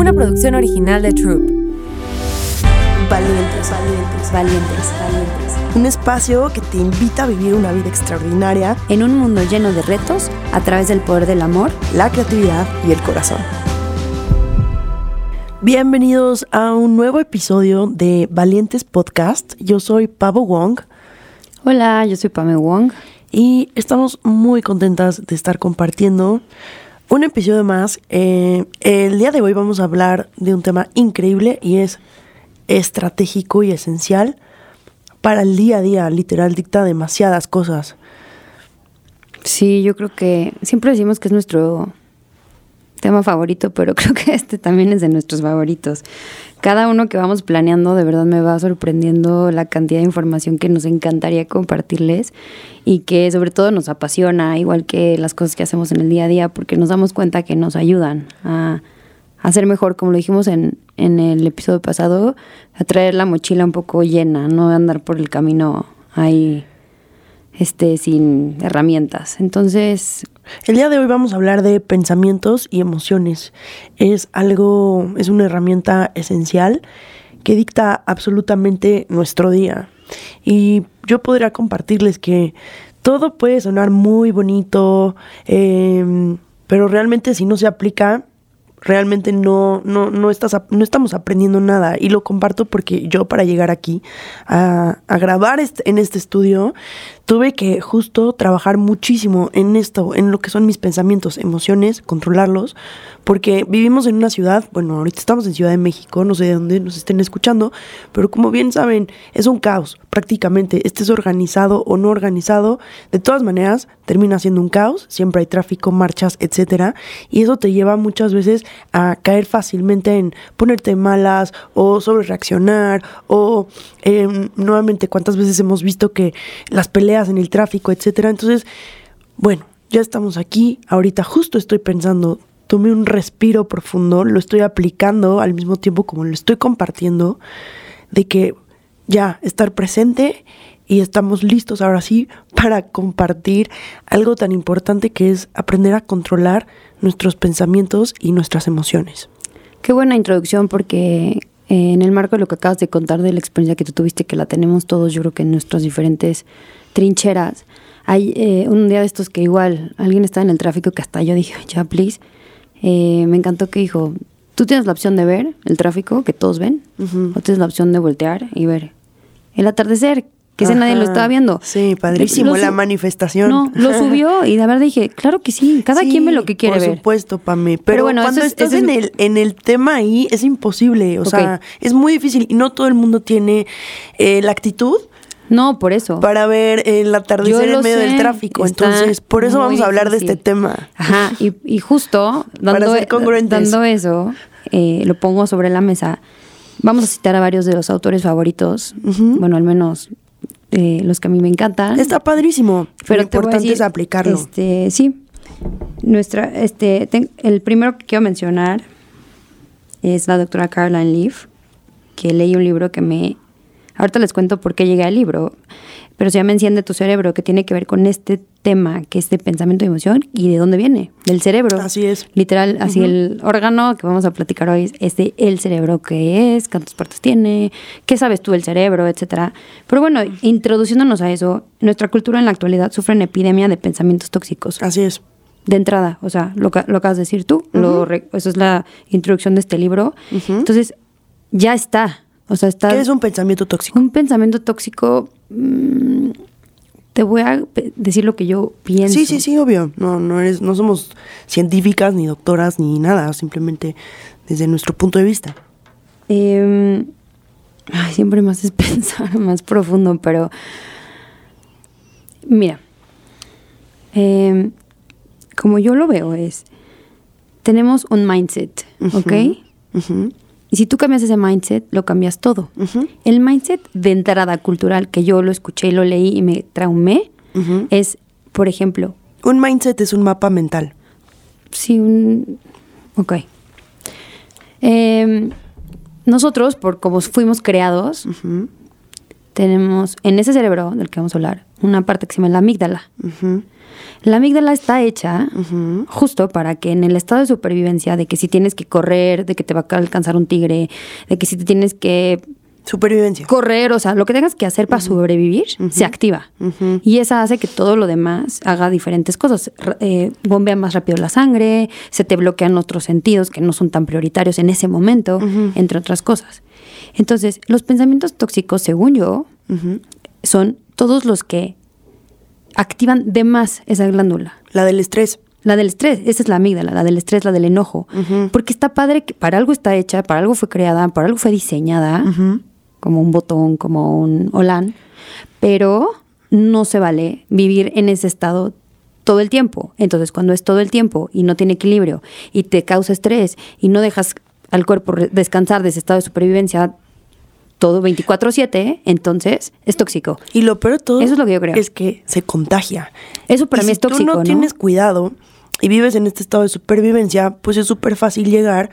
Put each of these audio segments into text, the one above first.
una producción original de Troop. Valientes, valientes, valientes, valientes. Un espacio que te invita a vivir una vida extraordinaria en un mundo lleno de retos a través del poder del amor, la creatividad y el corazón. Bienvenidos a un nuevo episodio de Valientes Podcast. Yo soy Pavo Wong. Hola, yo soy Pame Wong. Y estamos muy contentas de estar compartiendo un episodio más. Eh, el día de hoy vamos a hablar de un tema increíble y es estratégico y esencial para el día a día. Literal, dicta demasiadas cosas. Sí, yo creo que siempre decimos que es nuestro tema favorito, pero creo que este también es de nuestros favoritos. Cada uno que vamos planeando, de verdad me va sorprendiendo la cantidad de información que nos encantaría compartirles y que sobre todo nos apasiona, igual que las cosas que hacemos en el día a día, porque nos damos cuenta que nos ayudan a, hacer mejor, como lo dijimos en, en el episodio pasado, a traer la mochila un poco llena, no andar por el camino ahí este, sin herramientas. Entonces... El día de hoy vamos a hablar de pensamientos y emociones. Es algo, es una herramienta esencial que dicta absolutamente nuestro día. Y yo podría compartirles que todo puede sonar muy bonito, em, pero realmente si no se aplica, realmente no, no, no, estás, no estamos aprendiendo nada. Y lo comparto porque yo para llegar aquí a, a grabar en este estudio tuve que justo trabajar muchísimo en esto, en lo que son mis pensamientos, emociones, controlarlos, porque vivimos en una ciudad, bueno, ahorita estamos en Ciudad de México, no sé de dónde nos estén escuchando, pero como bien saben, es un caos prácticamente, estés organizado o no organizado, de todas maneras termina siendo un caos, siempre hay tráfico, marchas, etcétera, y eso te lleva muchas veces a caer fácilmente en ponerte malas o sobre reaccionar o em, nuevamente cuántas veces hemos visto que las peleas en el tráfico, etcétera. Entonces, bueno, ya estamos aquí. Ahorita justo estoy pensando, tomé un respiro profundo, lo estoy aplicando al mismo tiempo como lo estoy compartiendo, de que ya estar presente y estamos listos ahora sí para compartir algo tan importante que es aprender a controlar nuestros pensamientos y nuestras emociones. Qué buena introducción porque eh, en el marco de lo que acabas de contar de la experiencia que tú tuviste, que la tenemos todos, yo creo que en nuestros diferentes trincheras. Hay eh, un día de estos que igual alguien está en el tráfico que hasta yo dije, ya, please. Eh, me encantó que dijo, tú tienes la opción de ver el tráfico que todos ven, o tienes la opción de voltear y ver el atardecer, que ese nadie lo estaba viendo. Sí, padrísimo, la manifestación. No, lo subió y de verdad dije, claro que sí, cada quien ve lo que quiere ver. Por supuesto, Pame. Pero, pero bueno, cuando estás en, el, en el tema ahí es imposible, o sea, es muy difícil y no todo el mundo tiene eh, la actitud no, por eso. Para ver el atardecer en medio del tráfico. Entonces, por eso vamos a hablar de este tema. Ajá, y, justo dando, e- dando eso, eh, lo pongo sobre la mesa. Vamos a citar a varios de los autores favoritos, bueno, al menos eh, los que a mí me encantan. Está padrísimo. Pero lo importante es aplicarlo. Este, sí. Nuestra, este, el primero que quiero mencionar es la doctora Caroline Leaf, que leí un libro que me Ahorita les cuento por qué llegué al libro, pero se llama Enciende tu cerebro, que tiene que ver con este tema, que es de pensamiento y emoción, y de dónde viene, del cerebro. Así es. Literal, así el órgano que vamos a platicar hoy es de el cerebro, qué es, cuántas partes tiene, qué sabes tú del cerebro, etcétera. Pero bueno, introduciéndonos a eso, nuestra cultura en la actualidad sufre una epidemia de pensamientos tóxicos. Así es de entrada, o sea, lo, lo acabas de decir tú, lo, eso es la introducción de este libro. Entonces, ya está, o sea, está, ¿Qué es un pensamiento tóxico? Un pensamiento tóxico. Mm, te voy a decir lo que yo pienso. Sí, sí, sí, obvio. No, no, eres, no somos científicas, ni doctoras, ni nada. Simplemente desde nuestro punto de vista. Em, siempre más es pensar más profundo, pero. Mira. Em, como yo lo veo, es. Tenemos un mindset, ¿ok? Y si tú cambias ese mindset, lo cambias todo. El mindset de entrada cultural, que yo lo escuché, lo leí y me traumé, es, por ejemplo... Un mindset es un mapa mental. Sí, un... Ok. Em, nosotros, por como fuimos creados, tenemos en ese cerebro del que vamos a hablar una parte que se llama la amígdala. La amígdala está hecha justo para que en el estado de supervivencia, de que si tienes que correr, de que te va a alcanzar un tigre, de que si te tienes que Supervivencia. correr, o sea, lo que tengas que hacer para sobrevivir, se activa. Y esa hace que todo lo demás haga diferentes cosas. Eh, bombea más rápido la sangre, se te bloquean otros sentidos que no son tan prioritarios en ese momento, entre otras cosas. Entonces, los pensamientos tóxicos, según yo, son todos los que activan de más esa glándula. La del estrés. La del estrés, esa es la amígdala, la del estrés, la del enojo. Porque está padre que para algo está hecha, para algo fue creada, para algo fue diseñada, como un botón, como un holán, pero no se vale vivir en ese estado todo el tiempo. Entonces, cuando es todo el tiempo y no tiene equilibrio y te causa estrés y no dejas al cuerpo descansar de ese estado de supervivencia todo 24/7, entonces es tóxico. Y lo peor de todo Eso es lo que yo creo. es que se contagia. Eso para Y mí si es tóxico, tú no, ¿no? tienes cuidado y vives en este estado de supervivencia, pues es súper fácil llegar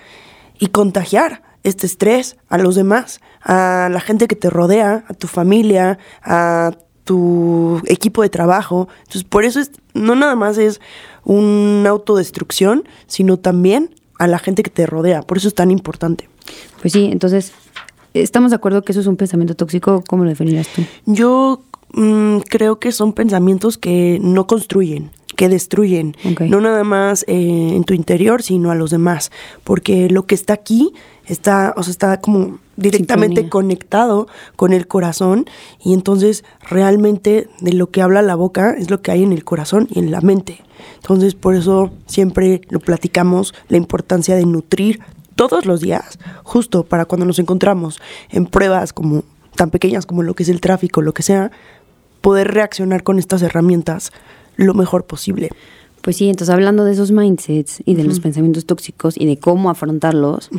y contagiar este estrés a los demás, a la gente que te rodea, a tu familia, a tu equipo de trabajo. Entonces, por eso es, no nada más es una autodestrucción, sino también a la gente que te rodea. Por eso es tan importante. Pues sí, entonces, ¿estamos de acuerdo que eso es un pensamiento tóxico? ¿Cómo lo definirías tú? Yo mm, creo que son pensamientos que no construyen, que destruyen, no nada más eh, en tu interior, sino a los demás, porque lo que está aquí está, o sea, está como directamente Sintonía. conectado con el corazón y entonces realmente de lo que habla la boca es lo que hay en el corazón y en la mente. Entonces por eso siempre lo platicamos, la importancia de nutrir todos los días, justo para cuando nos encontramos en pruebas como tan pequeñas como lo que es el tráfico, lo que sea, poder reaccionar con estas herramientas lo mejor posible. Pues sí, entonces hablando de esos mindsets y de los pensamientos tóxicos y de cómo afrontarlos,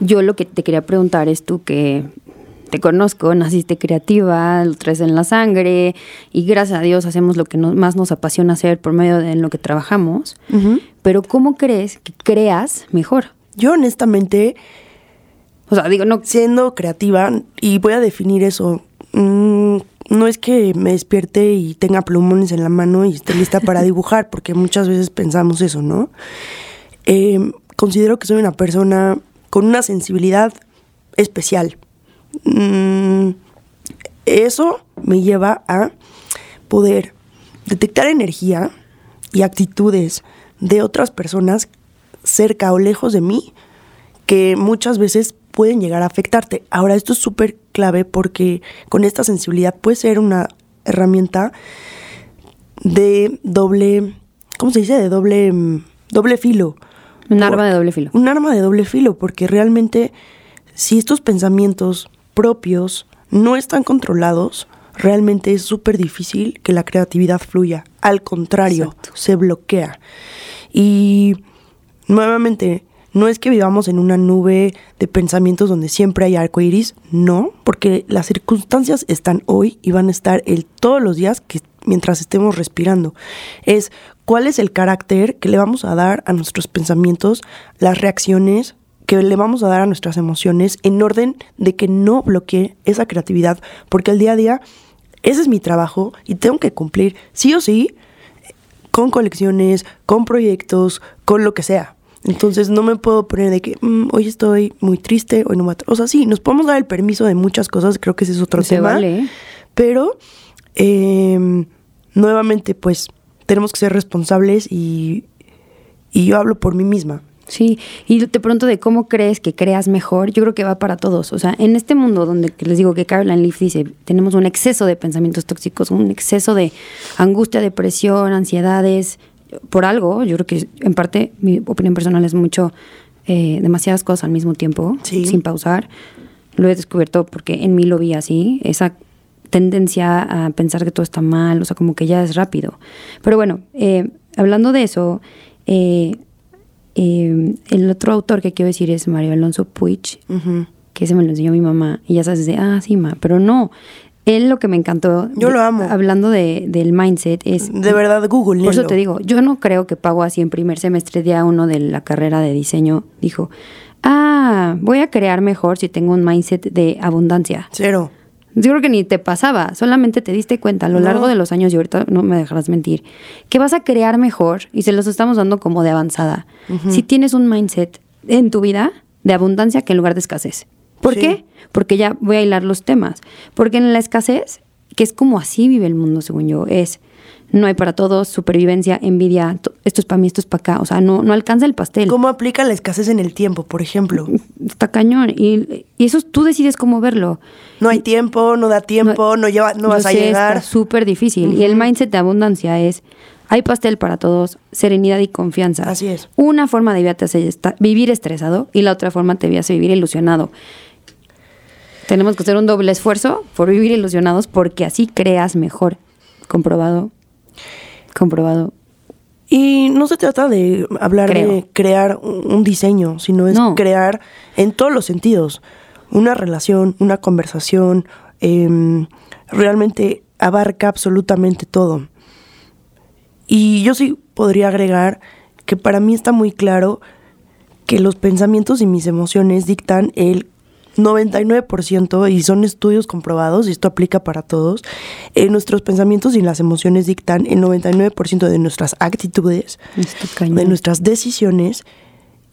yo lo que te quería preguntar es tú que te conozco, naciste creativa, lo traes en la sangre y gracias a Dios hacemos lo que más nos apasiona hacer por medio de en lo que trabajamos, pero ¿cómo crees que creas mejor? Yo honestamente, O sea, digo, no, siendo creativa, y voy a definir eso, mm, no es que me despierte y tenga plumones en la mano y esté lista para dibujar, porque muchas veces pensamos eso, ¿no? Eh, considero que soy una persona con una sensibilidad especial. Mm, eso me lleva a poder detectar energía y actitudes de otras personas cerca o lejos de mí que muchas veces pueden llegar a afectarte. Ahora, esto es súper clave porque con esta sensibilidad puede ser una herramienta de doble, ¿cómo se dice? De doble, mm, doble filo. Un Por- arma de doble filo. Un arma de doble filo, porque realmente si estos pensamientos propios no están controlados, realmente es súper difícil que la creatividad fluya. Al contrario, Exacto. se bloquea. Y nuevamente, no es que vivamos en una nube de pensamientos donde siempre hay arco iris, no, porque las circunstancias están hoy y van a estar el, todos los días que, mientras estemos respirando. Es cuál es el carácter que le vamos a dar a nuestros pensamientos, las reacciones que le vamos a dar a nuestras emociones en orden de que no bloquee esa creatividad, porque el día a día ese es mi trabajo y tengo que cumplir sí o sí con colecciones, con proyectos, con lo que sea. Entonces no me puedo poner de que "Mm, hoy estoy muy triste, hoy no me... atra-". O sea, sí, nos podemos dar el permiso de muchas cosas, creo que ese es otro Se tema. vale. Pero eh, nuevamente, pues tenemos que ser responsables y, y yo hablo por mí misma. Sí, y te pregunto de cómo crees que creas mejor, yo creo que va para todos. O sea, en este mundo donde les digo que Caroline Leaf dice, tenemos un exceso de pensamientos tóxicos, un exceso de angustia, depresión, ansiedades, por algo, yo creo que en parte mi opinión personal es mucho, eh, demasiadas cosas al mismo tiempo, Sí. sin pausar. Lo he descubierto porque en mí lo vi así, esa tendencia a pensar que todo está mal, o sea, como que ya es rápido. Pero bueno, eh, hablando de eso, eh, eh, el otro autor que quiero decir es Mario Alonso Puig, que ese me lo enseñó mi mamá, y ya sabes, de, ah, sí, ma, pero no. Él lo que me encantó, Yo lo amo. hablando de, del mindset, es... De verdad, Google. Por eso te digo, yo no creo que Pago así en primer semestre, día uno de la carrera de diseño, dijo, ah, voy a crear mejor si tengo un mindset de abundancia. Cero. Yo creo que ni te pasaba, solamente te diste cuenta a lo No. largo de los años, y ahorita no me dejarás mentir, que vas a crear mejor y se los estamos dando como de avanzada. Si tienes un mindset en tu vida de abundancia que en lugar de escasez. ¿Por Sí. qué? Porque ya voy a hilar los temas. Porque en la escasez, que es como así vive el mundo, según yo, es no hay para todos, supervivencia, envidia, to- esto es para mí, esto es para acá. O sea, no, no alcanza el pastel. ¿Cómo aplica la escasez en el tiempo, por ejemplo? Está cañón. Y, y eso tú decides cómo verlo. No hay tiempo, no da tiempo, no, lleva, no vas a sé, llegar. Está súper difícil. Y el mindset de abundancia es, hay pastel para todos, serenidad y confianza. Así es. Una forma de vida te hace vivir estresado y la otra forma te hace vivir ilusionado. Tenemos que hacer un doble esfuerzo por vivir ilusionados porque así creas mejor. Comprobado. Comprobado. Y no se trata de hablar de crear un diseño, sino es No. crear en todos los sentidos una relación, una conversación, em, realmente abarca absolutamente todo. Y yo sí podría agregar que para mí está muy claro que los pensamientos y mis emociones dictan el 99% y son estudios comprobados, y esto aplica para todos, eh, nuestros pensamientos y las emociones dictan el 99% de nuestras actitudes, de nuestras decisiones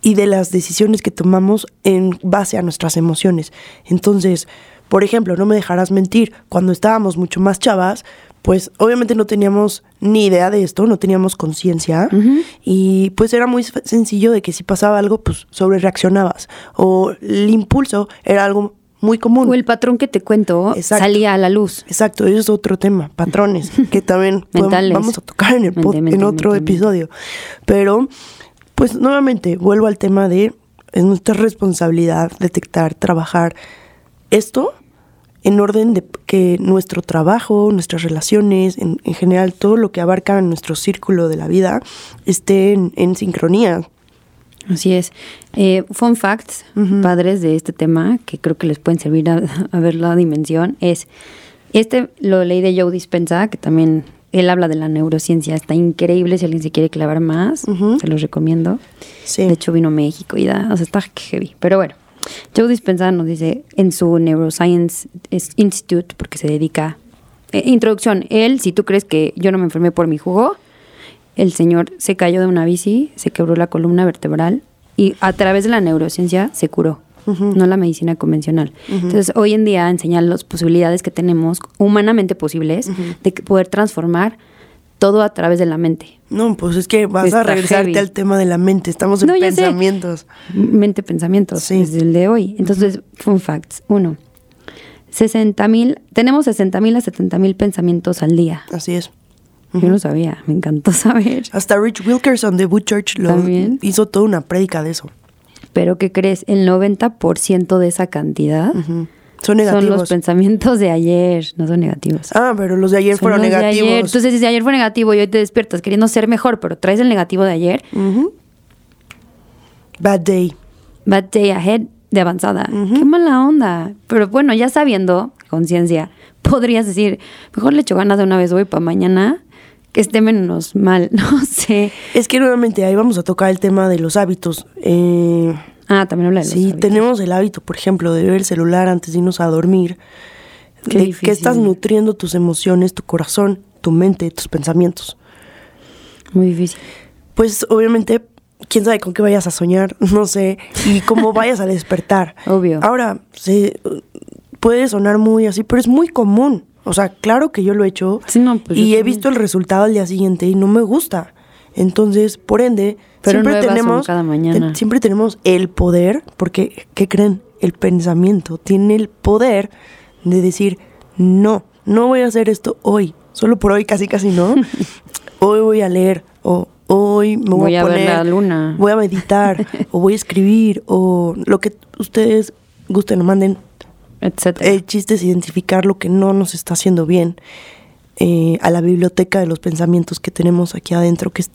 y de las decisiones que tomamos en base a nuestras emociones. Entonces, por ejemplo, no me dejarás mentir, cuando estábamos mucho más chavas, pues obviamente no teníamos ni idea de esto, no teníamos conciencia y pues era muy sencillo de que si pasaba algo, pues sobre reaccionabas o el impulso era algo muy común. O el patrón que te cuento Exacto. salía a la luz. Exacto, eso es otro tema, patrones, que también podemos- vamos a tocar en el pod- Mente, mente, en otro mente. episodio. Pero, pues nuevamente, vuelvo al tema de es nuestra responsabilidad detectar, trabajar esto en orden de que nuestro trabajo, nuestras relaciones, en, en general todo lo que abarca nuestro círculo de la vida esté en, en sincronía. Así es. Eh, fun facts, padres de este tema, que creo que les pueden servir a, a ver la dimensión, es, este lo leí de Joe Dispenza, que también él habla de la neurociencia, está increíble, si alguien se quiere clavar más, se los recomiendo. Sí. De hecho vino a México y da, o sea, está heavy. Pero bueno, Joe Dispenza nos dice en su Neuroscience Institute, porque se dedica... eh, introducción, él, si tú crees que yo no me enfermé por mi jugo, el señor se cayó de una bici, se quebró la columna vertebral y a través de la neurociencia se curó, no la medicina convencional. Entonces, hoy en día enseña las posibilidades que tenemos, humanamente posibles, de que poder transformar todo a través de la mente. No, pues es que vas a regresarte heavy. al tema de la mente, estamos en No, pensamientos. Mente pensamientos, Sí. desde el de hoy. Entonces, fun facts. Uno, 60 mil, tenemos 60 mil a 70 mil pensamientos al día. Así es. Yo no sabía, me encantó saber. Hasta Rich Wilkerson de Wood Church lo También. hizo toda una prédica de eso. Pero ¿qué crees? El 90% de esa cantidad. Son son negativos. los pensamientos de ayer, no son negativos. ah, pero los de ayer Son fueron los de negativos. ayer. Entonces, si ayer fue negativo y hoy te despiertas queriendo ser mejor, pero traes el negativo de ayer. Bad day. bad day ahead de avanzada. Qué mala onda. Pero bueno, ya sabiendo, conciencia, podrías decir, mejor le echo ganas de una vez hoy para mañana que esté menos mal. No sé. Es que nuevamente ahí vamos a tocar el tema de los hábitos. Eh, Ah, también habla de los si hábitos. tenemos el hábito, por ejemplo, de ver el celular antes de irnos a dormir, Qué de difícil. que estás nutriendo tus emociones, tu corazón, tu mente, tus pensamientos. Muy difícil. Pues obviamente, quién sabe con qué vayas a soñar, no sé, y cómo vayas a despertar. Obvio. Ahora, se, puede sonar muy así, pero es muy común. O sea, claro que yo lo he hecho Sí, no, pues y he también. visto el resultado al día siguiente y no me gusta. Entonces, por ende, Pero siempre tenemos cada mañana. te- siempre tenemos el poder, porque ¿qué creen? El pensamiento tiene el poder de decir, "No, no voy a hacer esto hoy, solo por hoy casi casi no. hoy voy a leer o hoy me voy, Voy a a ver poner la luna. voy a meditar o voy a escribir o lo que ustedes gusten o manden Etcétera. el chiste es identificar lo que no nos está haciendo bien eh, a la biblioteca de los pensamientos que tenemos aquí adentro, que es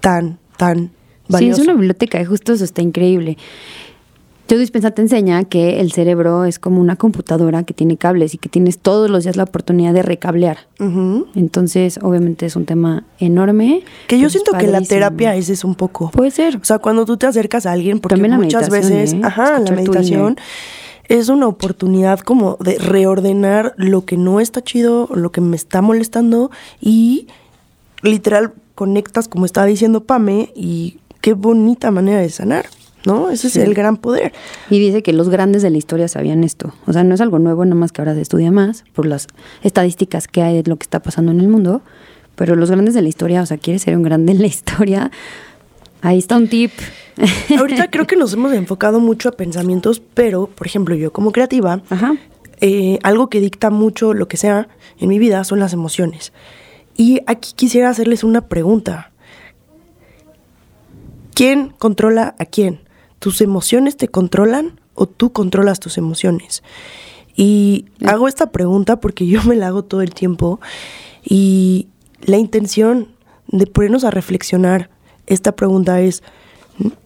tan, tan Sí, valioso. es una biblioteca justo eso está increíble. Joe Dispenza te enseña que el cerebro es como una computadora que tiene cables y que tienes todos los días la oportunidad de recablear. Entonces, obviamente es un tema enorme. Que yo es siento que la terapia es eso un poco. Puede ser. O sea, cuando tú te acercas a alguien, porque También la muchas veces, ¿eh? ajá, la tu meditación, es una oportunidad como de reordenar lo que no está chido, lo que me está molestando y literal conectas, como estaba diciendo Pame, y qué bonita manera de sanar. ¿no? Ese es el gran poder. Y dice que los grandes de la historia sabían esto. O sea, no es algo nuevo, nada más que ahora se estudia más por las estadísticas que hay de lo que está pasando en el mundo. Pero los grandes de la historia, o sea, quieres ser un grande en la historia, ahí está un tip. Ahorita creo que nos hemos enfocado mucho a pensamientos, pero, por ejemplo, yo como creativa, eh, algo que dicta mucho lo que sea en mi vida son las emociones. Y aquí quisiera hacerles una pregunta. ¿Quién controla a quién? ¿Tus emociones te controlan o tú controlas tus emociones? Y hago esta pregunta porque yo me la hago todo el tiempo y la intención de ponernos a reflexionar esta pregunta es,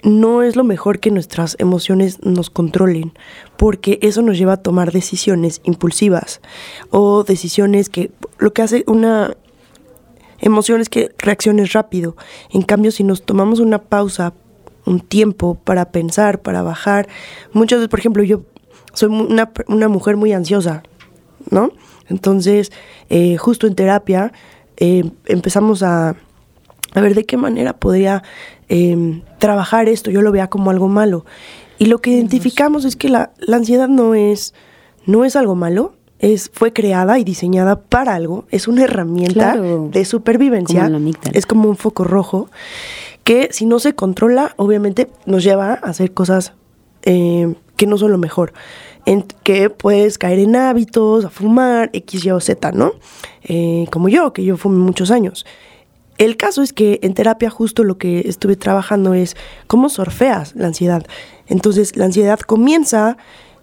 no es lo mejor que nuestras emociones nos controlen, porque eso nos lleva a tomar decisiones impulsivas o decisiones que lo que hace una emociones que reacciones rápido. En cambio, si nos tomamos una pausa, un tiempo para pensar, para bajar, muchas veces, por ejemplo, yo soy una, una mujer muy ansiosa, ¿no? Entonces, eh, justo en terapia eh, empezamos a, a, ver de qué manera podría em, trabajar esto. Yo lo veía como algo malo. Y lo que identificamos es que la, la ansiedad no es, no es algo malo, es, fue creada y diseñada para algo, es una herramienta de supervivencia, es como un foco rojo, que si no se controla, obviamente nos lleva a hacer cosas eh, que no son lo mejor. En que puedes caer en hábitos, a fumar, X, Y o Z, ¿no? Eh, como yo, que yo fumé muchos años. El caso es que en terapia justo lo que estuve trabajando es cómo surfeas la ansiedad. Entonces la ansiedad comienza,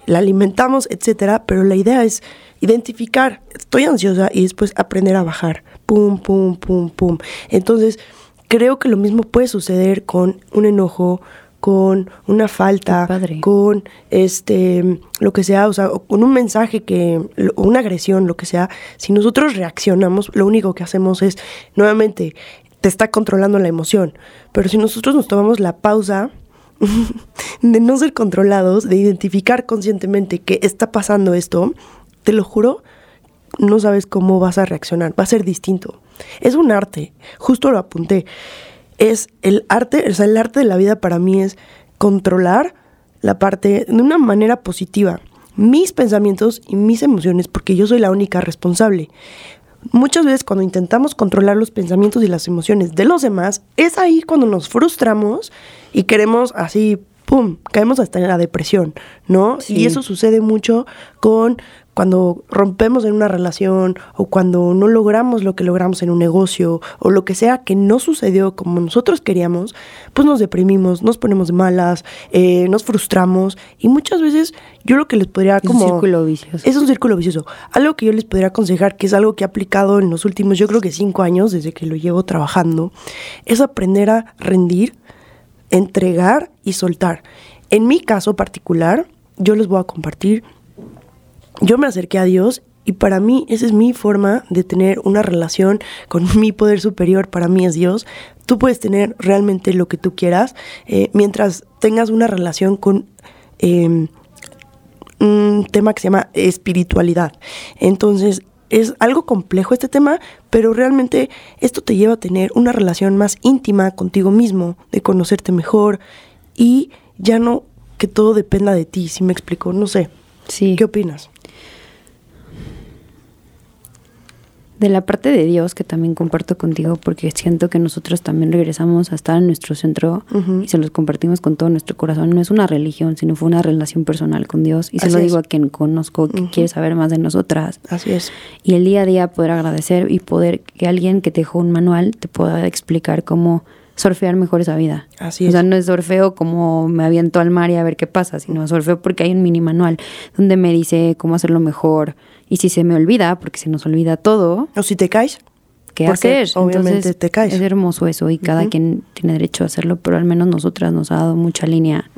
la alimentamos, etcétera, pero la idea es identificar, estoy ansiosa y después aprender a bajar. Pum, pum, pum, pum. Entonces, creo que lo mismo puede suceder con un enojo, con una falta, con este lo que sea, o sea, con un mensaje que una agresión, lo que sea, si nosotros reaccionamos, lo único que hacemos es nuevamente te está controlando la emoción, pero si nosotros nos tomamos la pausa de no ser controlados, de identificar conscientemente que está pasando esto, te lo juro, no sabes cómo vas a reaccionar, va a ser distinto. Es un arte, justo lo apunté. Es el arte, o sea, el arte de la vida para mí es controlar la parte de una manera positiva, mis pensamientos y mis emociones, porque yo soy la única responsable. Muchas veces cuando intentamos controlar los pensamientos y las emociones de los demás, es ahí cuando nos frustramos y queremos así, ¡pum!, caemos hasta en la depresión, ¿no? Y eso sucede mucho con cuando rompemos en una relación o cuando no logramos lo que logramos en un negocio o lo que sea que no sucedió como nosotros queríamos, pues nos deprimimos, nos ponemos malas, eh, nos frustramos y muchas veces yo lo que les podría como... Es un círculo vicioso. Es un círculo vicioso. Algo que yo les podría aconsejar, que es algo que he aplicado en los últimos, yo creo que cinco años desde que lo llevo trabajando, es aprender a rendir, entregar y soltar. En mi caso particular, yo les voy a compartir yo me acerqué a Dios y para mí esa es mi forma de tener una relación con mi poder superior, para mí es Dios. Tú puedes tener realmente lo que tú quieras eh, mientras tengas una relación con em, un tema que se llama espiritualidad. Entonces, es algo complejo este tema, pero realmente esto te lleva a tener una relación más íntima contigo mismo, de conocerte mejor y ya no que todo dependa de ti, si me explico, no sé. Sí. ¿Qué opinas? De la parte de Dios que también comparto contigo porque siento que nosotros también regresamos a estar en nuestro centro y se los compartimos con todo nuestro corazón. No es una religión, sino fue una relación personal con Dios y se lo digo a quien conozco que quiere saber más de nosotras. Así es. Y el día a día poder agradecer y poder que alguien que te dejó un manual te pueda explicar cómo surfear mejor esa vida. Así es. O sea, no es surfeo como me aviento al mar y a ver qué pasa, sino surfeo porque hay un mini manual donde me dice cómo hacerlo mejor, y si se me olvida, porque se nos olvida todo. O si te caes. ¿Qué hacer? Obviamente te caes. Es hermoso eso y cada quien tiene derecho a hacerlo, pero al menos nosotras nos ha dado mucha línea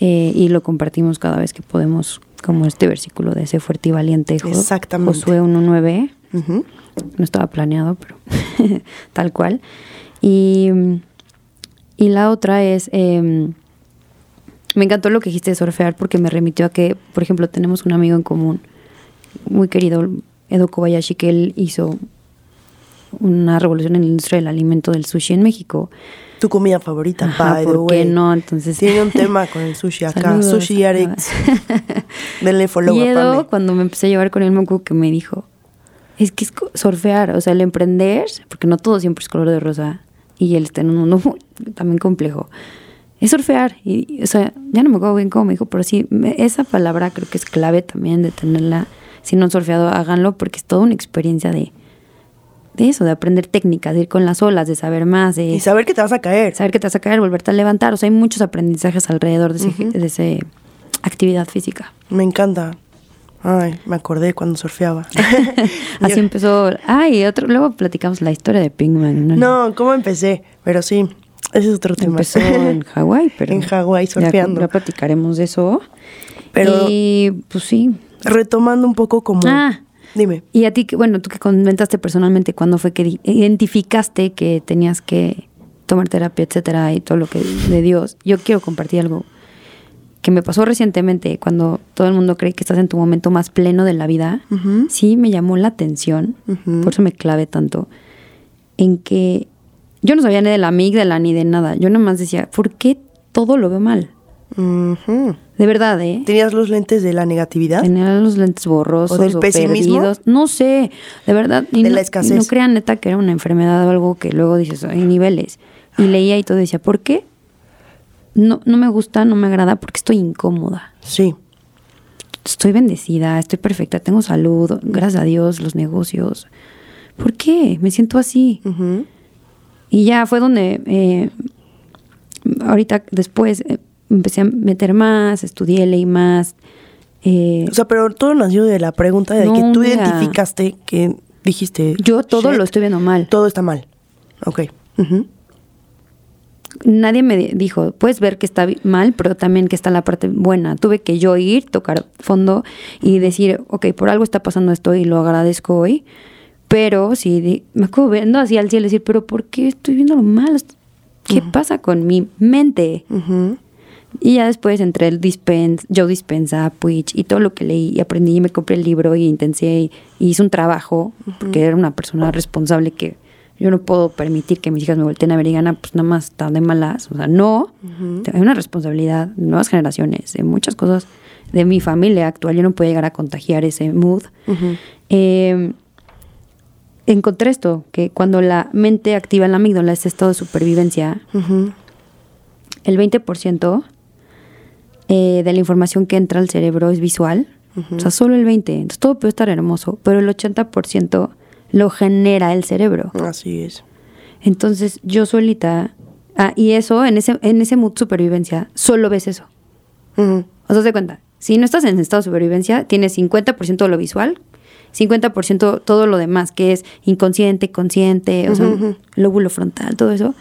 eh, y lo compartimos cada vez que podemos, como este versículo de ese fuerte y valiente. Exactamente. Josué 1.9. No estaba planeado, pero tal cual. Y, y la otra es... Em, me encantó lo que dijiste de surfear porque me remitió a que, por ejemplo, tenemos un amigo en común, muy querido, Edo Kobayashi, que él hizo una revolución en la industria del alimento del sushi en México. Tu comida favorita, Ajá, by the ¿por qué no? Entonces, Tiene un tema con el sushi acá. Saludos. Sushi Addicts. Denle follow y Edo, cuando me empecé a llevar con él, me que me dijo, es que es surfear, o sea, el emprender, porque no todo siempre es color de rosa, y él está en un mundo muy- también complejo, es surfear. Y, o sea, ya no me acuerdo bien cómo me dijo, pero sí, me- esa palabra creo que es clave también de tenerla. Si no han surfeado, háganlo, porque es toda una experiencia de, de eso, de aprender técnicas, de ir con las olas, de saber más, de Y saber que te vas a caer. saber que te vas a caer, volverte a levantar. O sea, hay muchos aprendizajes alrededor de, ese, de ese actividad física. Me encanta. Ay, me acordé cuando surfeaba. Así empezó. Ay, otro, luego platicamos la historia de Pinkman. No, ¿cómo empecé? Pero sí, ese es otro tema. Empezó en Hawái, pero. En Hawái, surfeando. Ya, platicaremos de eso. Pero- Y pues sí. Retomando un poco como... Ah. Dime. Y a ti, bueno, tú que comentaste personalmente cuándo fue que identificaste que tenías que tomar terapia, etcétera, y todo lo que de Dios. Yo quiero compartir algo que me pasó recientemente cuando todo el mundo cree que estás en tu momento más pleno de la vida. Ujú. Sí, me llamó la atención, Ujú. por eso me clavé tanto, en que yo no sabía ni de la amígdala ni de nada. Yo nomás decía, ¿por qué todo lo veo mal? Ujú. De verdad, ¿eh? ¿Tenías los lentes de la negatividad? Tenía los lentes borrosos ¿O del pesimismo? perdidos. No sé, de verdad. y De no, la y escasez. no crean neta que era una enfermedad o algo que luego dices, hay niveles. Y leía y todo decía, ¿por qué? No, no me gusta, no me agrada porque estoy incómoda. Sí. Estoy bendecida, estoy perfecta, tengo salud, gracias a Dios, los negocios. ¿Por qué? Me siento así. Y ya fue donde, eh, ahorita después, eh, empecé a meter más, estudié, leí más. eh, O sea, pero todo nació de la pregunta de No, que tú mira. identificaste que dijiste... yo todo "Shit, lo estoy viendo mal. Todo está mal. Ok. Nadie me di- dijo, puedes ver que está mal, pero también que está la parte buena. Tuve que yo ir, tocar fondo y decir, ok, por algo está pasando esto y lo agradezco hoy. Pero sí, di- me acuerdo viendo así al cielo y decir, pero ¿por qué estoy viendo lo mal? ¿Qué pasa con mi mente? Y ya después entré el Dispensa, Joe Dispensa, Puig y todo lo que leí y aprendí y me compré el libro y intenté y, y hice un trabajo porque era una persona responsable que yo no puedo permitir que mis hijas me volteen a ver y digan, "Ah, pues nada más están de malas. O sea, no, hay una responsabilidad de nuevas generaciones, de muchas cosas de mi familia actual. Yo no puedo llegar a contagiar ese mood. Eh, encontré esto, que cuando la mente activa la amígdala, ese estado de supervivencia, el 20% eh, de la información que entra al cerebro es visual. O sea, solo el 20%. Entonces todo puede estar hermoso, pero el 80% lo genera el cerebro. Así es. Entonces yo solita... Ah, y eso, en ese, en ese mood supervivencia, solo ves eso. Ujú. O sea, te cuenta, si no estás en estado de supervivencia, tienes 50% lo visual, 50% todo lo demás, que es inconsciente, consciente, o sea, lóbulo frontal, todo eso.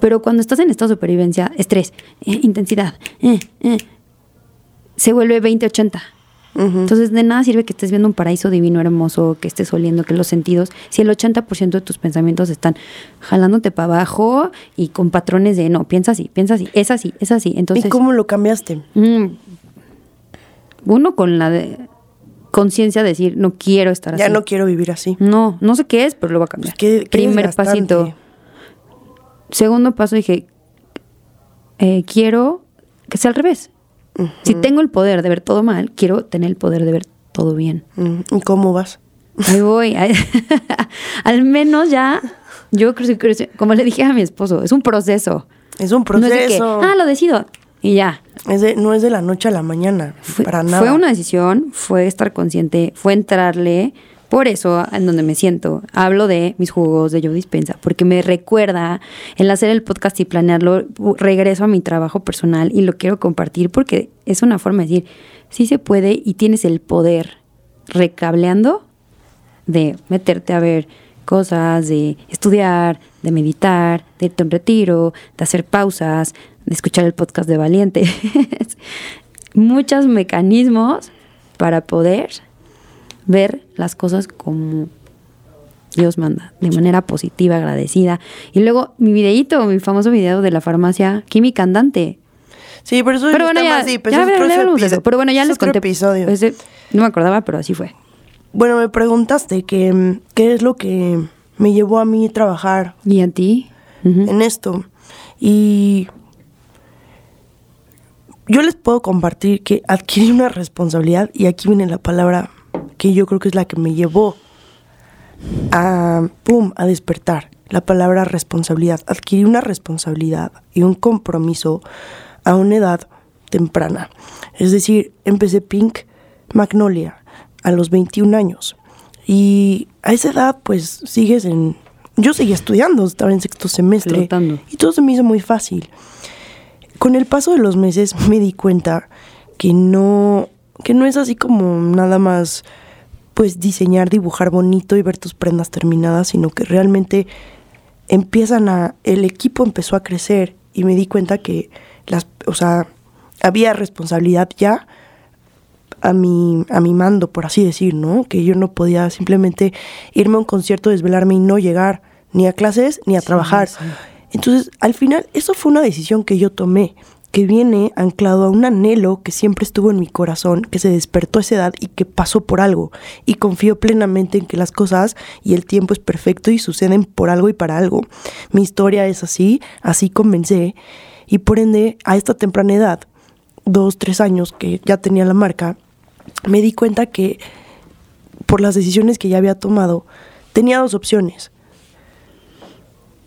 Pero cuando estás en estado de supervivencia, estrés, eh, intensidad, eh, eh, se vuelve 20-80. Entonces, de nada sirve que estés viendo un paraíso divino, hermoso, que estés oliendo, que los sentidos, si el 80% de tus pensamientos están jalándote para abajo y con patrones de no, piensa así, piensa así, es así, es así. Entonces, ¿Y cómo lo cambiaste? Mm. Uno con la de- conciencia de decir, no quiero estar Ya así. no quiero vivir así. No, no sé qué es, pero lo voy a cambiar. Pues qué- qué Primer pasito. Segundo paso dije, eh, quiero que sea al revés. Si tengo el poder de ver todo mal, quiero tener el poder de ver todo bien. ¿Y cómo vas? Ahí voy. al menos ya, yo creo que, como le dije a mi esposo, es un proceso. Es un No es de que, proceso. ah, lo decido. Y ya, Es de- no es de la noche a la mañana. Fue, para nada. fue una decisión, fue estar consciente, fue entrarle. Por eso, en donde me siento, hablo de mis jugos de Yo Dispensa, porque me recuerda el hacer el podcast y planearlo, regreso a mi trabajo personal y lo quiero compartir porque es una forma de decir, sí se puede y tienes el poder recableando de meterte a ver cosas, de estudiar, de meditar, de irte a un retiro, de hacer pausas, de escuchar el podcast de Valiente. Muchos mecanismos para poder ver las cosas como Dios manda, de manera positiva, agradecida. Y luego mi videíto, mi famoso video de la farmacia química andante. Sí, pero eso Pero bueno, ya, más deep, ya, eso es ya otro hablamos de episodio. eso. Pero bueno, ya Es les otro conté. episodio. Ese- no me acordaba, pero así fue. Bueno, me preguntaste que mm, qué es lo que me llevó a mí trabajar ¿Y a ti? En esto. Y yo les puedo compartir que adquirí una responsabilidad y aquí viene la palabra que yo creo que es la que me llevó a, pum, a despertar. La palabra responsabilidad. Adquirí una responsabilidad y un compromiso a una edad temprana. Es decir, empecé Pink Magnolia a los 21 años. Y a esa edad, pues, sigues en... Yo seguía estudiando, estaba en sexto semestre. Flotando. Y todo se me hizo muy fácil. Con el paso de los meses me di cuenta que no, que no es así como nada más pues diseñar, dibujar bonito y ver tus prendas terminadas, sino que realmente empiezan a, el equipo empezó a crecer y me di cuenta que las, o sea, había responsabilidad ya a mi, a mi mando, por así decir, ¿no? Que yo no podía simplemente irme a un concierto, desvelarme y no llegar ni a clases ni a trabajar. sí. Entonces, al final, eso fue una decisión que yo tomé, que viene anclado a un anhelo que siempre estuvo en mi corazón, que se despertó a esa edad y que pasó por algo. Y confío plenamente en que las cosas y el tiempo es perfecto y suceden por algo y para algo. Mi historia es así, así comencé. Y por ende, a esta temprana edad, dos, tres años que ya tenía la marca, me di cuenta que por las decisiones que ya había tomado, tenía dos opciones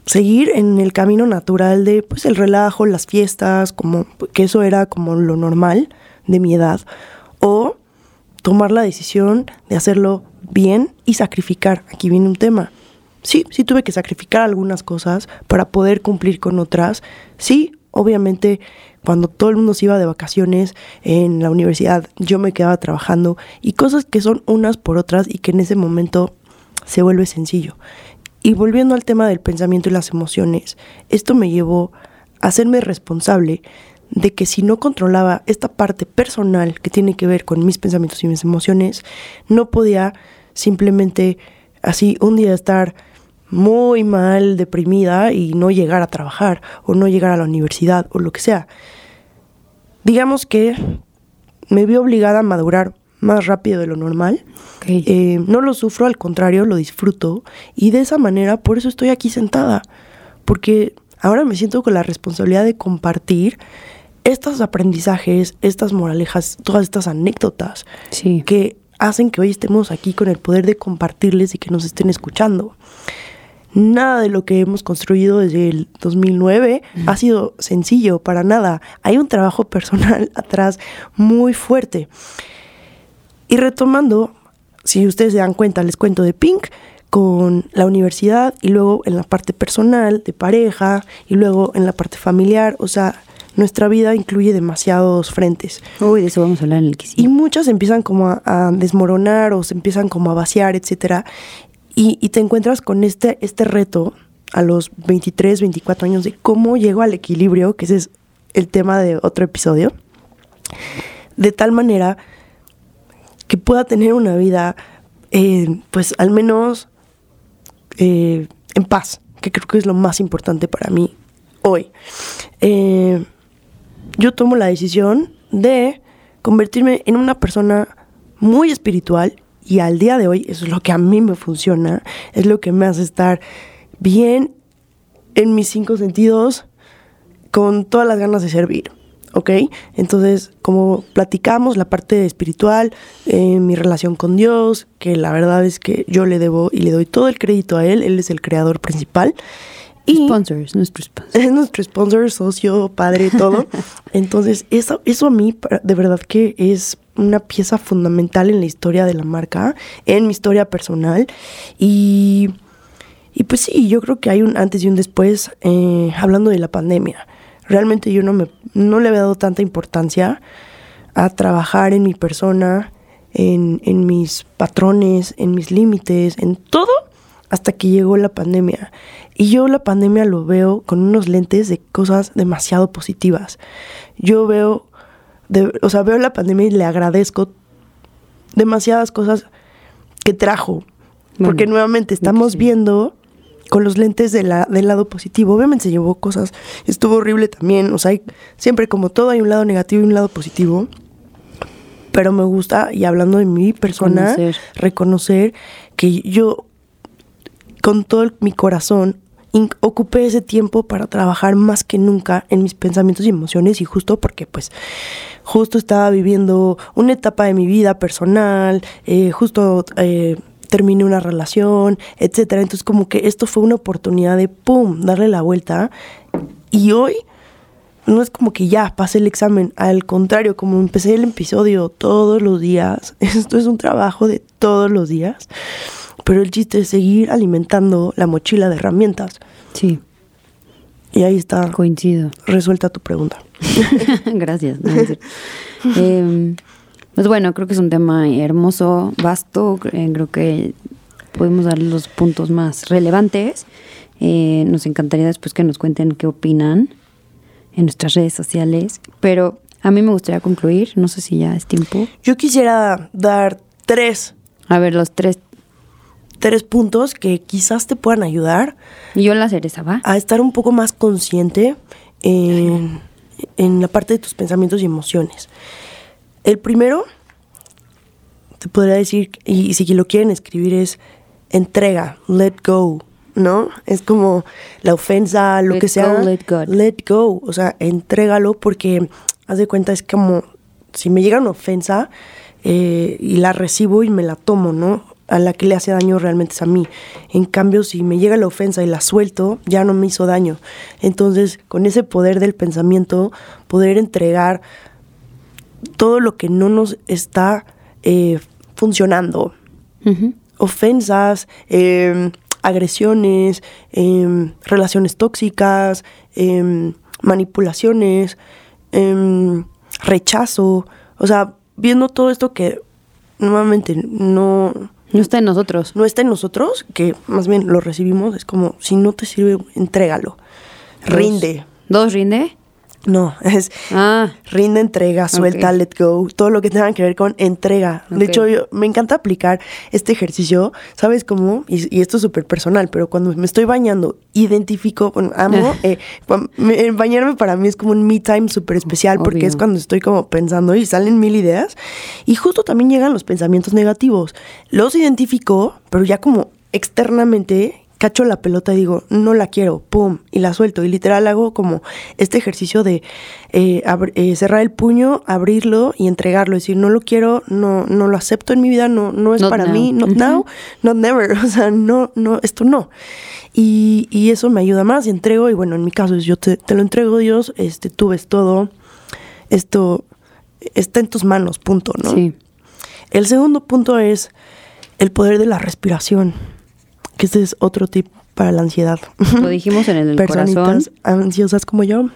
seguir en el camino natural de pues el relajo, las fiestas, como que eso era como lo normal de mi edad o tomar la decisión de hacerlo bien y sacrificar. Aquí viene un tema. Sí, sí tuve que sacrificar algunas cosas para poder cumplir con otras. Sí, obviamente cuando todo el mundo se iba de vacaciones en la universidad, yo me quedaba trabajando y cosas que son unas por otras y que en ese momento se vuelve sencillo. Y volviendo al tema del pensamiento y las emociones, esto me llevó a hacerme responsable de que si no controlaba esta parte personal que tiene que ver con mis pensamientos y mis emociones, no podía simplemente así un día estar muy mal, deprimida y no llegar a trabajar o no llegar a la universidad o lo que sea. Digamos que me vi obligada a madurar más rápido de lo normal. Eh, no lo sufro, al contrario, lo disfruto. Y de esa manera, por eso estoy aquí sentada. Porque ahora me siento con la responsabilidad de compartir estos aprendizajes, estas moralejas, todas estas anécdotas sí. que hacen que hoy estemos aquí con el poder de compartirles y que nos estén escuchando. Nada de lo que hemos construido desde el 2009 ha sido sencillo, para nada. Hay un trabajo personal atrás muy fuerte. Y retomando, si ustedes se dan cuenta, les cuento de Pink con la universidad y luego en la parte personal, de pareja y luego en la parte familiar. O sea, nuestra vida incluye demasiados frentes. Uy, de eso vamos a hablar en el que Y muchas empiezan como a, a desmoronar o se empiezan como a vaciar, etcétera. Y, y te encuentras con este, este reto a los 23, 24 años de cómo llego al equilibrio, que ese es el tema de otro episodio, de tal manera que pueda tener una vida, eh, pues al menos eh, en paz, que creo que es lo más importante para mí hoy. Eh, yo tomo la decisión de convertirme en una persona muy espiritual y al día de hoy eso es lo que a mí me funciona, es lo que me hace estar bien en mis cinco sentidos con todas las ganas de servir. ¿Ok? Entonces, como platicamos, la parte espiritual, eh, mi relación con Dios, que la verdad es que yo le debo y le doy todo el crédito a Él, Él es el creador principal. Y Sponsors, nuestro sponsor. es nuestro sponsor, socio, padre, todo. Entonces, eso, eso a mí, de verdad que es una pieza fundamental en la historia de la marca, en mi historia personal. Y, y pues sí, yo creo que hay un antes y un después eh, hablando de la pandemia. Realmente yo no, me, no le había dado tanta importancia a trabajar en mi persona, en, en mis patrones, en mis límites, en todo, hasta que llegó la pandemia. Y yo la pandemia lo veo con unos lentes de cosas demasiado positivas. Yo veo, de- o sea, veo la pandemia y le agradezco demasiadas cosas que trajo. Porque nuevamente estamos sí. viendo con los lentes de la, del lado positivo. Obviamente se llevó cosas, estuvo horrible también, o sea, hay- siempre como todo hay un lado negativo y un lado positivo. Pero me gusta, y hablando de mi persona, Reconocer. reconocer que yo con todo el- mi corazón ocupé ese tiempo para trabajar más que nunca en mis pensamientos y emociones y justo porque pues justo estaba viviendo una etapa de mi vida personal, eh, justo eh, terminé una relación, etcétera. Entonces como que esto fue una oportunidad de pum, darle la vuelta y hoy no es como que ya pasé el examen, al contrario, como empecé el episodio todos los días, esto es un trabajo de todos los días, pero el chiste es seguir alimentando la mochila de herramientas. Sí, Y ahí está coincido. resuelta tu pregunta. Gracias. no. Eh, pues bueno, creo que es un tema hermoso, vasto. eh, creo que podemos dar los puntos más relevantes. Eh, nos encantaría después que nos cuenten qué opinan en nuestras redes sociales. Pero a mí me gustaría concluir. No sé si ya es tiempo. Yo quisiera dar tres, A ver, los tres. tres puntos que quizás te puedan ayudar Y yo la cereza, ¿va? a estar un poco más consciente en, en la parte de tus pensamientos y emociones. El primero, te podría decir, y si lo quieren escribir, es entrega, let go, ¿no? Es como la ofensa, lo Let que sea. go, let God. Let go, o sea, entrégalo porque, haz de cuenta, es como si me llega una ofensa eh, y la recibo y me la tomo, ¿no? A la que le hace daño realmente es a mí. En cambio, si me llega la ofensa y la suelto, ya no me hizo daño. Entonces, con ese poder del pensamiento, poder entregar todo lo que no nos está eh, funcionando. Ofensas, eh, agresiones, eh, relaciones tóxicas, eh, manipulaciones, rechazo. O sea, viendo todo esto que nuevamente no, No está en nosotros. no está en nosotros, que más bien lo recibimos, es como, si no te sirve, entrégalo. Rinde. ¿Dos rinde? No, es Ah, rinde, entrega, suelta, let go, todo lo que tenga que ver con entrega. De hecho, yo, me encanta aplicar este ejercicio, ¿sabes cómo? Y, y esto es súper personal, pero cuando me estoy bañando, identifico, bueno, amo, eh, me- eh, bañarme para mí es como un me time súper especial, porque Obvio. es cuando estoy como pensando y salen mil ideas, y justo también llegan los pensamientos negativos. Los identifico, pero ya como externamente cacho la pelota y digo, no la quiero, pum, y la suelto. Y literal hago como este ejercicio de eh, eh, cerrar el puño, abrirlo y entregarlo. decir, no lo quiero, no, no lo acepto en mi vida, no, no es Not para now. mí, not now, not never. O sea, no, no, esto no. Y, y eso me ayuda más y entrego. Y bueno, en mi caso es yo te, te lo entrego, Dios, este, tú ves todo. Esto está en tus manos, punto, ¿no? sí. El segundo punto es el poder de la respiración, que este es otro tip para la ansiedad. Lo dijimos en el del corazón. Personitas ansiosas como yo.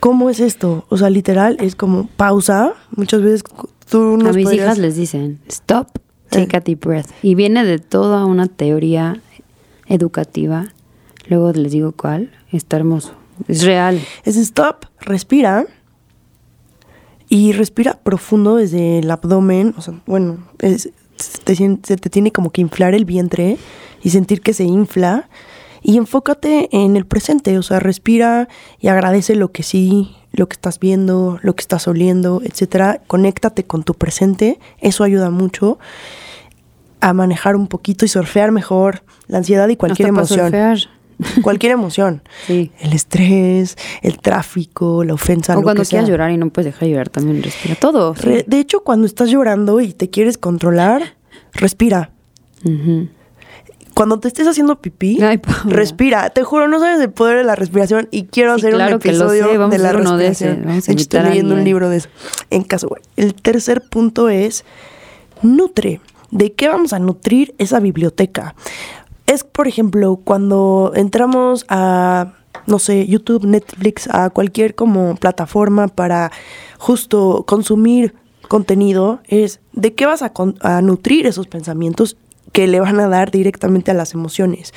¿Cómo es esto? O sea, literal, es como pausa. Muchas veces tú A mis podrías- hijas les dicen, stop, take Eh. a deep breath. Y viene de toda una teoría educativa. Luego les digo cuál. Está hermoso. Es real. Es stop, respira. Y respira profundo desde el abdomen. O sea, bueno, es- te se te tiene como que inflar el vientre y sentir que se infla. Y enfócate en el presente. O sea, respira y agradece lo que sí, lo que estás viendo, lo que estás oliendo, etcétera. Conéctate con tu presente. Eso ayuda mucho a manejar un poquito y surfear mejor la ansiedad y cualquier Hasta para emoción. surfear. Cualquier emoción. Sí. El estrés, el tráfico, la ofensa, O lo cuando que sea. quieras llorar y no puedes dejar de llorar, también respira. Todo. sí. De hecho, cuando estás llorando y te quieres controlar, respira. Cuando te estés haciendo pipí, Ay, respira. Te juro, no sabes el poder de la respiración y quiero Sí, hacer claro un que lo episodio sé, de la uno de respiración. ese, vamos a de hecho, estoy leyendo un libro de eso. En caso, güey. El tercer punto es nutre. ¿De qué vamos a nutrir esa biblioteca? Es, por ejemplo, cuando entramos a, no sé, YouTube, Netflix, a cualquier como plataforma para justo consumir contenido, es de qué vas a, a nutrir esos pensamientos que le van a dar directamente a las emociones.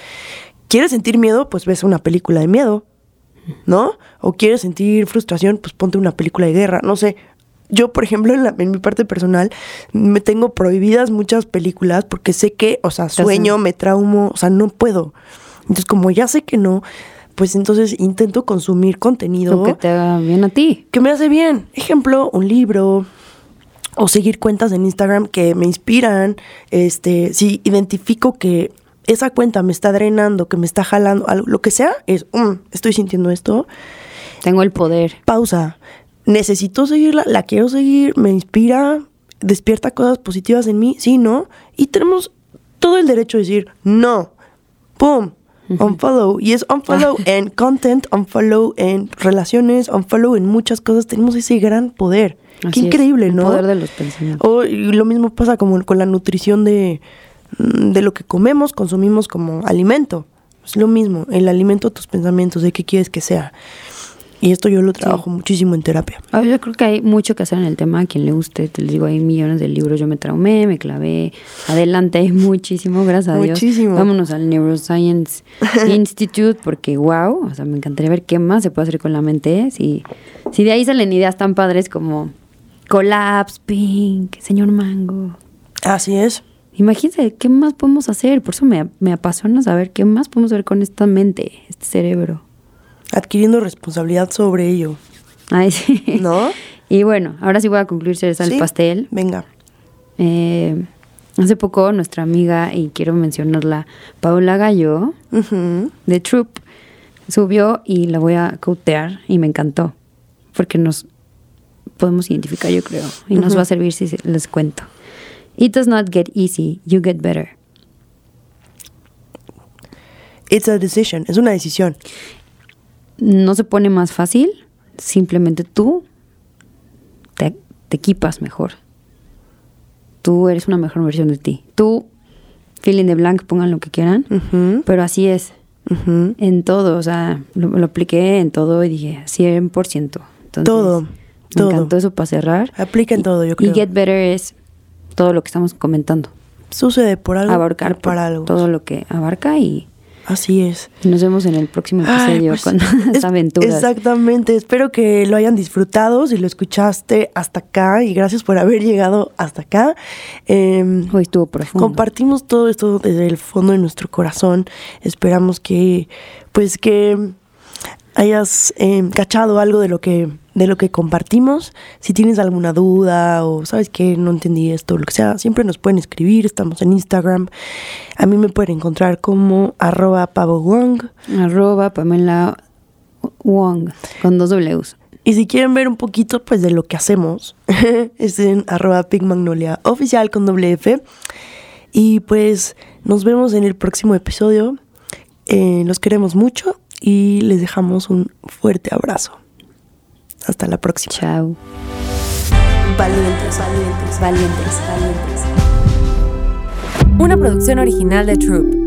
¿Quieres sentir miedo? Pues ves una película de miedo, ¿no? O quieres sentir frustración, pues ponte una película de guerra, no sé. Yo, por ejemplo, en, la- en mi parte personal, me tengo prohibidas muchas películas porque sé que, o sea, sueño, me traumo, o sea, no puedo. Entonces, como ya sé que no, pues entonces intento consumir contenido Lo que te haga bien a ti. que me hace bien. Ejemplo, un libro o seguir cuentas en Instagram que me inspiran. Este, si identifico que esa cuenta me está drenando, que me está jalando, algo, lo que sea, es, "Mm, estoy sintiendo esto, Tengo el poder. pausa. Necesito seguirla, la quiero seguir, me inspira, despierta cosas positivas en mí, sí, no. Y tenemos todo el derecho de decir, no, pum, unfollow. Y es unfollow en content, unfollow en relaciones, unfollow en muchas cosas. Tenemos ese gran poder. Así Qué es, increíble, el ¿no? poder de los pensamientos. O, y lo mismo pasa como con la nutrición de, mm, de lo que comemos, consumimos como alimento. Es lo mismo, el alimento, tus pensamientos, de qué quieres que sea. Y esto yo lo trabajo muchísimo en terapia. Ah, Yo creo que hay mucho que hacer en el tema, a quien le guste, te les digo, hay millones de libros, yo me traumé, me clavé, adelante, hay muchísimo, gracias a Dios. Muchísimo. Vámonos al Neuroscience Institute, porque wow, o sea, me encantaría ver qué más se puede hacer con la mente, si, si de ahí salen ideas tan padres como Collapse, Pink, Señor Mango. Así es. Imagínense, ¿qué más podemos hacer? Por eso me, me apasiona saber qué más podemos hacer con esta mente, este cerebro. Adquiriendo responsabilidad sobre ello. Ay, sí. ¿No? Y bueno, ahora sí voy a concluir cereza el ¿Sí? pastel. Venga. Eh, hace poco nuestra amiga, y quiero mencionarla, Paula Gallo, de Troop, subió y la voy a cautear y me encantó. Porque nos podemos identificar, yo creo. Y nos va a servir si les cuento. It does not get easy, you get better. It's a decision. Es una decisión. No se pone más fácil, simplemente tú te, te equipas mejor. Tú eres una mejor versión de ti. Tú, feeling de blank, pongan lo que quieran, pero así es. En todo, o sea, lo, lo apliqué en todo y dije 100%. Entonces, Todo, Me todo. encantó eso para cerrar. Aplica en todo, yo creo. Y Get Better es todo lo que estamos comentando. Sucede por algo. abarcar o para por algo. todo lo que abarca y, Así es. nos vemos en el próximo Ay, episodio pues, con es- esta aventura. Exactamente. Espero que lo hayan disfrutado. Si lo escuchaste hasta acá y gracias por haber llegado hasta acá. Em, Hoy estuvo profundo. Compartimos todo esto desde el fondo de nuestro corazón. Esperamos que, pues, que hayas eh, cachado algo de lo que de lo que compartimos. Si tienes alguna duda o sabes que no entendí esto, lo que sea, siempre nos pueden escribir. Estamos en Instagram. A mí me pueden encontrar como arroba pavo Wong. Arroba Pamela Wong con dos Ws. Y si quieren ver un poquito pues de lo que hacemos, es en arroba pigmagnolia oficial con doble F. Y pues nos vemos en el próximo episodio. Eh, los queremos mucho y les dejamos un fuerte abrazo. Hasta la próxima. Chao. Valientes, valientes, Valientes, valientes. Una producción original de Troop.